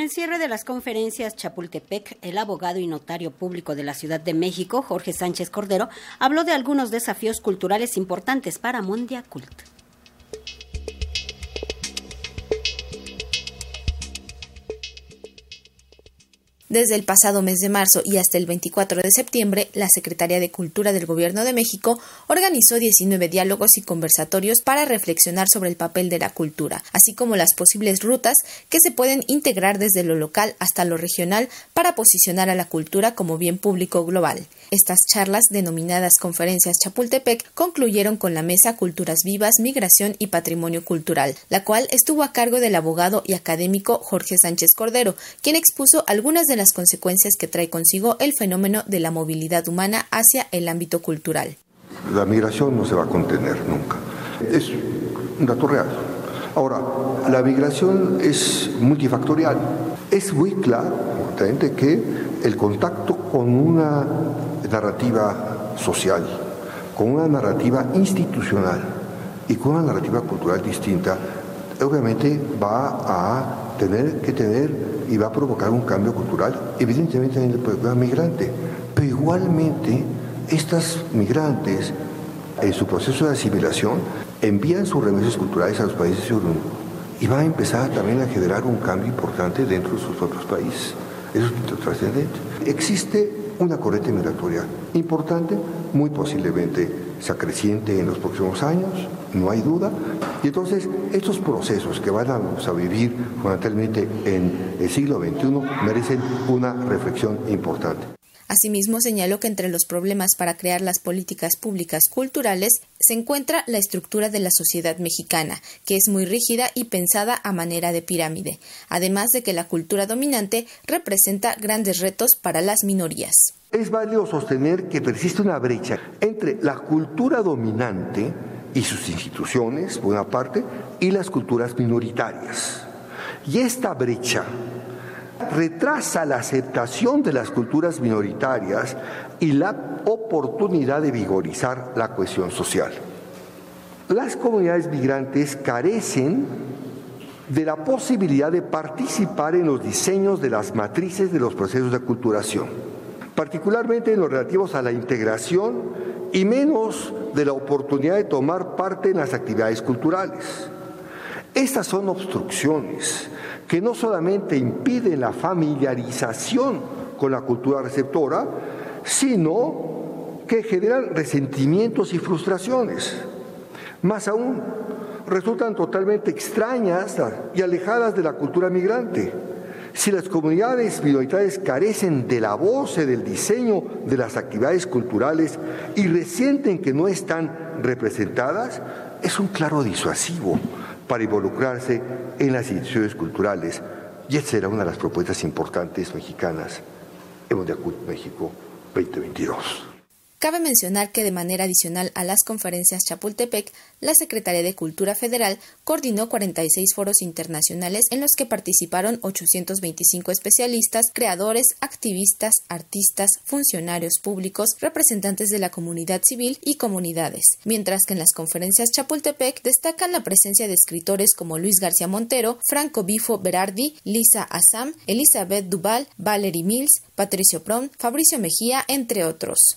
el cierre de las conferencias Chapultepec, el abogado y notario público de la Ciudad de México, Jorge Sánchez Cordero, habló de algunos desafíos culturales importantes para Mondiacult. Desde el pasado mes de marzo y hasta el 24 de septiembre, la Secretaría de Cultura del Gobierno de México organizó 19 diálogos y conversatorios para reflexionar sobre el papel de la cultura, así como las posibles rutas que se pueden integrar desde lo local hasta lo regional para posicionar a la cultura como bien público global. Estas charlas, denominadas conferencias Chapultepec, concluyeron con la mesa Culturas Vivas, Migración y Patrimonio Cultural, la cual estuvo a cargo del abogado y académico Jorge Sánchez Cordero, quien expuso algunas de las consecuencias que trae consigo el fenómeno de la movilidad humana hacia el ámbito cultural. La migración no se va a contener nunca. Es un dato real. Ahora, la migración es multifactorial. Es muy claro, que el contacto con una narrativa social, con una narrativa institucional y con una narrativa cultural distinta, obviamente va a tener que tener y va a provocar un cambio cultural, evidentemente en el pueblo migrante. Pero igualmente, estas migrantes, en su proceso de asimilación, envían sus remesas culturales a los países de y va a empezar también a generar un cambio importante dentro de sus propios países. Eso es trascendente. Existe una corriente migratoria importante, muy posiblemente se acreciente en los próximos años, no hay duda. Y entonces estos procesos que van a vivir fundamentalmente en el siglo XXI merecen una reflexión importante. Asimismo, señaló que entre los problemas para crear las políticas públicas culturales se encuentra la estructura de la sociedad mexicana, que es muy rígida y pensada a manera de pirámide, además de que la cultura dominante representa grandes retos para las minorías. Es válido sostener que persiste una brecha entre la cultura dominante y sus instituciones, por una parte, y las culturas minoritarias. Y esta brecha retrasa la aceptación de las culturas minoritarias y la oportunidad de vigorizar la cohesión social. Las comunidades migrantes carecen de la posibilidad de participar en los diseños de las matrices de los procesos de aculturación, particularmente en los relativos a la integración y menos de la oportunidad de tomar parte en las actividades culturales. Estas son obstrucciones que no solamente impiden la familiarización con la cultura receptora, sino que generan resentimientos y frustraciones. Más aún, resultan totalmente extrañas y alejadas de la cultura migrante. Si las comunidades minoritarias carecen de la voz y del diseño de las actividades culturales y resienten que no están representadas, es un claro disuasivo para involucrarse en las instituciones culturales. Y esa será una de las propuestas importantes mexicanas en Mondiacult México 2022. Cabe mencionar que de manera adicional a las conferencias Chapultepec, la Secretaría de Cultura Federal coordinó 46 foros internacionales en los que participaron 825 especialistas, creadores, activistas, artistas, funcionarios públicos, representantes de la comunidad civil y comunidades, mientras que en las conferencias Chapultepec destacan la presencia de escritores como Luis García Montero, Franco Bifo Berardi, Lisa Assam, Elizabeth Duval, Valerie Mills, Patricio Prom, Fabricio Mejía, entre otros.